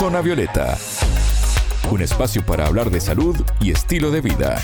Zona Violeta, un espacio para hablar de salud y estilo de vida.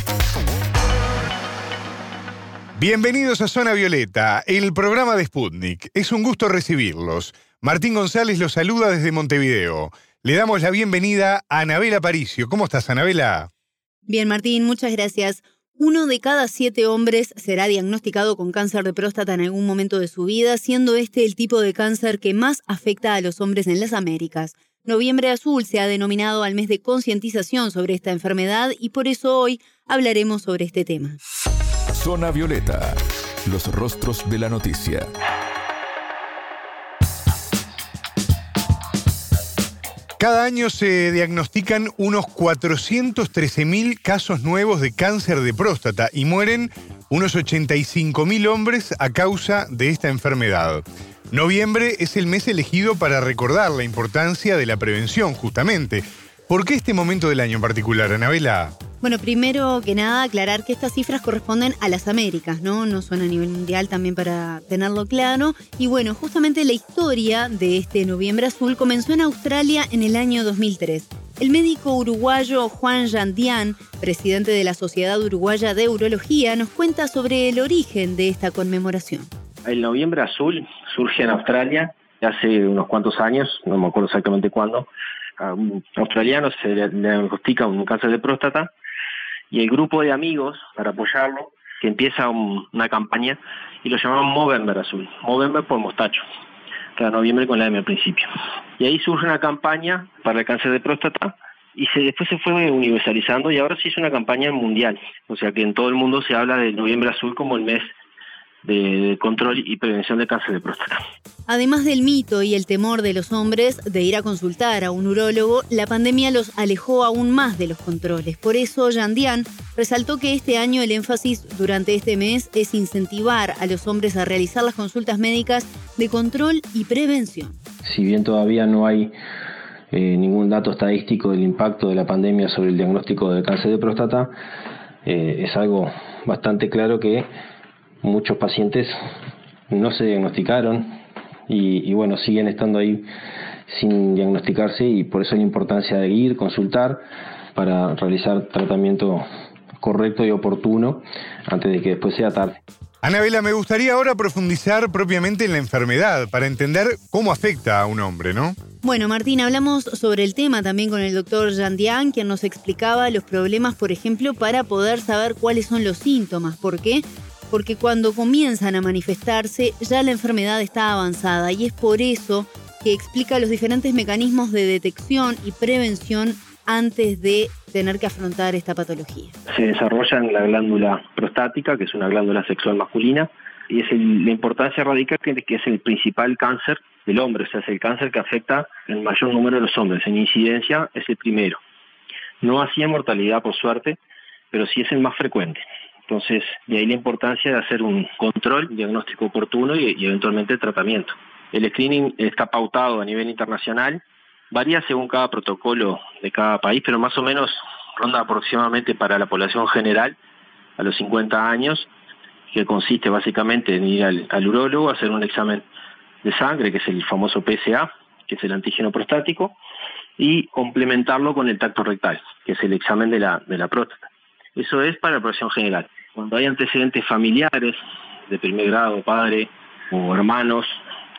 Bienvenidos a Zona Violeta, el programa de Sputnik. Es un gusto recibirlos. Martín González los saluda desde Montevideo. Le damos la bienvenida a Anabela Paricio. ¿Cómo estás, Anabela? Bien, Martín, muchas gracias. Uno de cada siete hombres será diagnosticado con cáncer de próstata en algún momento de su vida, siendo este el tipo de cáncer que más afecta a los hombres en las Américas. Noviembre Azul se ha denominado al mes de concientización sobre esta enfermedad y por eso hoy hablaremos sobre este tema. Zona Violeta, los rostros de la noticia. Cada año se diagnostican unos 413.000 casos nuevos de cáncer de próstata y mueren unos 85.000 hombres a causa de esta enfermedad. Noviembre es el mes elegido para recordar la importancia de la prevención, justamente. ¿Por qué este momento del año en particular, Anabela? Bueno, primero que nada aclarar que estas cifras corresponden a las Américas, ¿no? No son a nivel mundial también para tenerlo claro. Y bueno, justamente la historia de este Noviembre Azul comenzó en Australia en el año 2003. El médico uruguayo Juan Yandian, presidente de la Sociedad Uruguaya de Urología, nos cuenta sobre el origen de esta conmemoración. El Noviembre Azul surge en Australia hace unos cuantos años, no me acuerdo exactamente cuándo. A un australiano se le diagnostica un cáncer de próstata y el grupo de amigos para apoyarlo que empieza una campaña y lo llamaban Movember Azul, Movember por mostacho, cada noviembre con la M al principio. Y ahí surge una campaña para el cáncer de próstata y se, después se fue universalizando y ahora sí es una campaña mundial, o sea que en todo el mundo se habla del noviembre azul como el mes de control y prevención de cáncer de próstata. Además del mito y el temor de los hombres de ir a consultar a un urólogo, la pandemia los alejó aún más de los controles. Por eso, Yandian resaltó que este año el énfasis durante este mes es incentivar a los hombres a realizar las consultas médicas de control y prevención. Si bien todavía no hay eh, ningún dato estadístico del impacto de la pandemia sobre el diagnóstico de cáncer de próstata, eh, es algo bastante claro que muchos pacientes no se diagnosticaron y, bueno, siguen estando ahí sin diagnosticarse y por eso la importancia de ir, consultar para realizar tratamiento correcto y oportuno antes de que después sea tarde. Anabela, me gustaría ahora profundizar propiamente en la enfermedad para entender cómo afecta a un hombre, ¿no? Bueno, Martín, hablamos sobre el tema también con el doctor Yandian, quien nos explicaba los problemas, por ejemplo, para poder saber cuáles son los síntomas. ¿Por qué? Porque cuando comienzan a manifestarse ya la enfermedad está avanzada y es por eso que explica los diferentes mecanismos de detección y prevención antes de tener que afrontar esta patología. Se desarrolla en la glándula prostática, que es una glándula sexual masculina, y es la importancia radica que, que es el principal cáncer del hombre, o sea, es el cáncer que afecta el mayor número de los hombres. En incidencia es el primero. No en mortalidad, por suerte, pero sí es el más frecuente. Entonces, de ahí la importancia de hacer un control, diagnóstico oportuno y, eventualmente tratamiento. El screening está pautado a nivel internacional, varía según cada protocolo de cada país, pero más o menos ronda aproximadamente para la población general a los 50 años, que consiste básicamente en ir al, al urólogo, hacer un examen de sangre, que es el famoso PSA, que es el antígeno prostático, y complementarlo con el tacto rectal, que es el examen de la, de la próstata. Eso es para la población general. Cuando hay antecedentes familiares de primer grado, padre o hermanos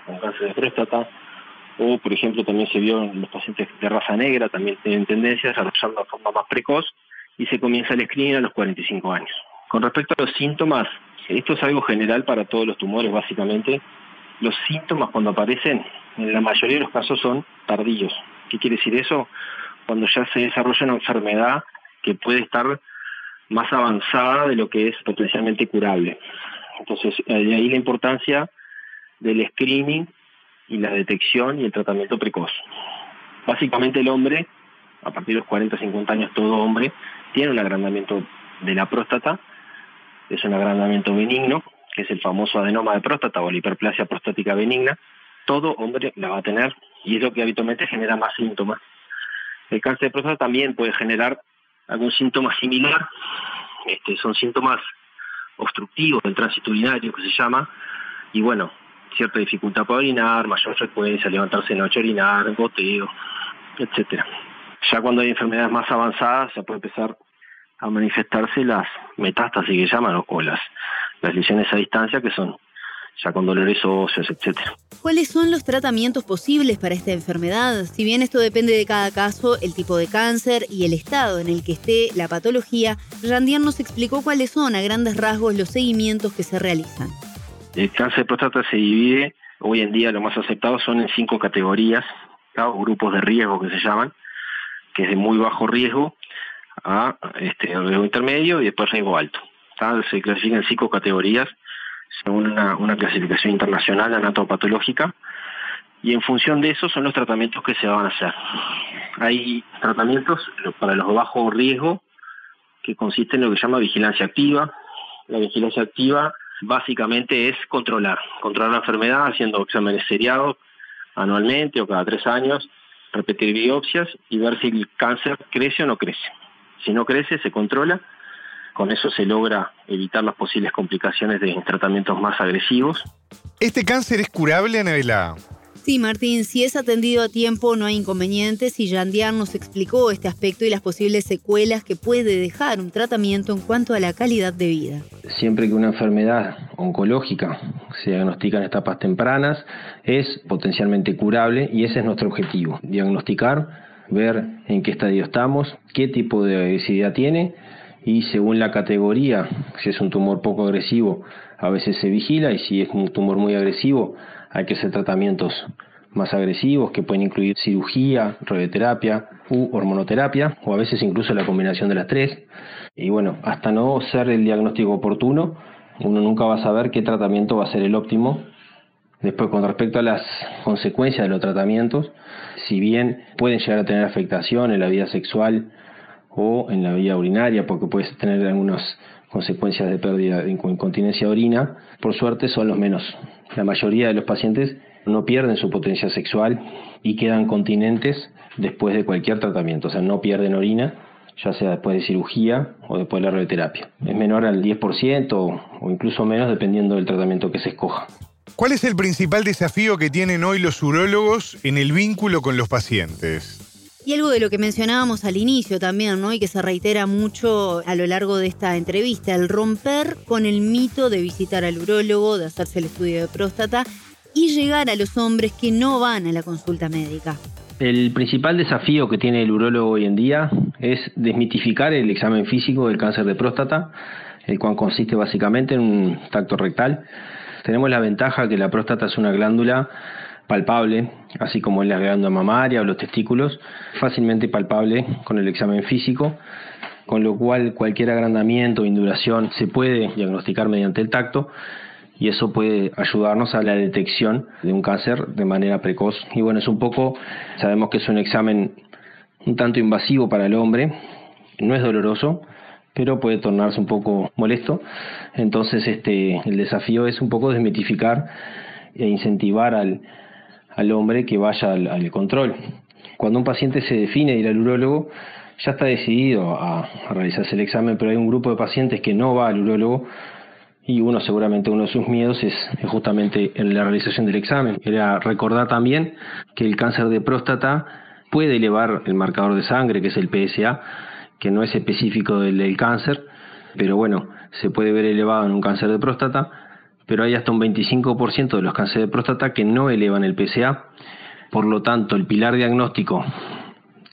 con cáncer de próstata, o por ejemplo también se vio en los pacientes de raza negra, también tienen tendencia a desarrollar de forma más precoz y se comienza el screening a los 45 años. Con respecto a los síntomas, esto es algo general para todos los tumores básicamente. Los síntomas cuando aparecen, en la mayoría de los casos son tardíos. ¿Qué quiere decir eso? Cuando ya se desarrolla una enfermedad que puede estar más avanzada de lo que es potencialmente curable. Entonces, de ahí la importancia del screening y la detección y el tratamiento precoz. Básicamente el hombre, a partir de los 40, 50 años, todo hombre, tiene un agrandamiento de la próstata, es un agrandamiento benigno, que es el famoso adenoma de próstata o la hiperplasia prostática benigna, todo hombre la va a tener y es lo que habitualmente genera más síntomas. El cáncer de próstata también puede generar algún síntoma similar, este, son síntomas obstructivos del tránsito urinario que se llama, y bueno, cierta dificultad para orinar, mayor frecuencia, levantarse de noche a orinar, goteo, etcétera. Ya cuando hay enfermedades más avanzadas, ya puede empezar a manifestarse las metástasis que llaman o las, las lesiones a distancia que son ya con dolores óseos, etcétera. ¿Cuáles son los tratamientos posibles para esta enfermedad? Si bien esto depende de cada caso, el tipo de cáncer y el estado en el que esté la patología, Randian nos explicó cuáles son a grandes rasgos los seguimientos que se realizan. El cáncer de próstata se divide, hoy en día lo más aceptado son en cinco categorías, grupos de riesgo que se llaman, que es de muy bajo riesgo a este, riesgo intermedio y después riesgo alto. Se clasifican en cinco categorías según una, clasificación internacional anatopatológica, y en función de eso son los tratamientos que se van a hacer. Hay tratamientos para los bajos riesgo que consisten en lo que se llama vigilancia activa. La vigilancia activa básicamente es controlar, controlar la enfermedad haciendo exámenes seriados anualmente o cada tres años, repetir biopsias y ver si el cáncer crece o no crece. Si no crece, se controla con eso se logra evitar las posibles complicaciones de tratamientos más agresivos. ¿Este cáncer es curable, Anabela? Sí, Martín, si es atendido a tiempo no hay inconvenientes y Jandian nos explicó este aspecto y las posibles secuelas que puede dejar un tratamiento en cuanto a la calidad de vida. Siempre que una enfermedad oncológica se diagnostica en etapas tempranas, es potencialmente curable y ese es nuestro objetivo, diagnosticar, ver en qué estadio estamos, qué tipo de agresividad tiene y según la categoría, si es un tumor poco agresivo, a veces se vigila y si es un tumor muy agresivo, hay que hacer tratamientos más agresivos que pueden incluir cirugía, radioterapia u hormonoterapia o a veces incluso la combinación de las tres. Y bueno, hasta no ser el diagnóstico oportuno, uno nunca va a saber qué tratamiento va a ser el óptimo. Después, con respecto a las consecuencias de los tratamientos, si bien pueden llegar a tener afectación en la vida sexual, o en la vía urinaria, porque puedes tener algunas consecuencias de pérdida de incontinencia de orina, por suerte son los menos. La mayoría de los pacientes no pierden su potencia sexual y quedan continentes después de cualquier tratamiento, o sea, no pierden orina, ya sea después de cirugía o después de la radioterapia. Es menor al 10% o incluso menos dependiendo del tratamiento que se escoja. ¿Cuál es el principal desafío que tienen hoy los urólogos en el vínculo con los pacientes? Y algo de lo que mencionábamos al inicio también, ¿no? Y que se reitera mucho a lo largo de esta entrevista, el romper con el mito de visitar al urólogo, de hacerse el estudio de próstata y llegar a los hombres que no van a la consulta médica. El principal desafío que tiene el urólogo hoy en día es desmitificar el examen físico del cáncer de próstata, el cual consiste básicamente en un tacto rectal. Tenemos la ventaja que la próstata es una glándula palpable, así como en la glándula mamaria o los testículos, fácilmente palpable con el examen físico, con lo cual cualquier agrandamiento o induración se puede diagnosticar mediante el tacto y eso puede ayudarnos a la detección de un cáncer de manera precoz. Y bueno, es un poco, sabemos que es un examen un tanto invasivo para el hombre, no es doloroso, pero puede tornarse un poco molesto. Entonces, este, el desafío es un poco desmitificar e incentivar al, al hombre que vaya al, control. Cuando un paciente se define ir al urólogo, ya está decidido a, realizarse el examen, pero hay un grupo de pacientes que no va al urólogo y uno seguramente uno de sus miedos es, justamente en la realización del examen. Era recordar también que el cáncer de próstata puede elevar el marcador de sangre, que es el PSA, que no es específico del, del cáncer, pero bueno, se puede ver elevado en un cáncer de próstata pero hay hasta un 25% de los cánceres de próstata que no elevan el PSA. Por lo tanto, el pilar diagnóstico,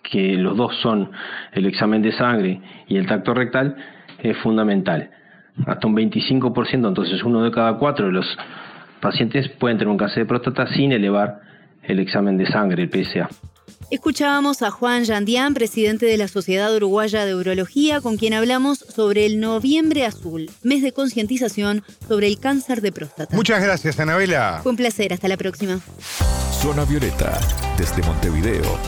que los dos son el examen de sangre y el tacto rectal, es fundamental. Hasta un 25%, entonces uno de cada cuatro de los pacientes pueden tener un cáncer de próstata sin elevar el examen de sangre, el PSA. Escuchábamos a Juan Yandián, presidente de la Sociedad Uruguaya de Urología, con quien hablamos sobre el Noviembre Azul, mes de concientización sobre el cáncer de próstata. Muchas gracias, Anabela. Fue un placer, hasta la próxima. Zona Violeta, desde Montevideo,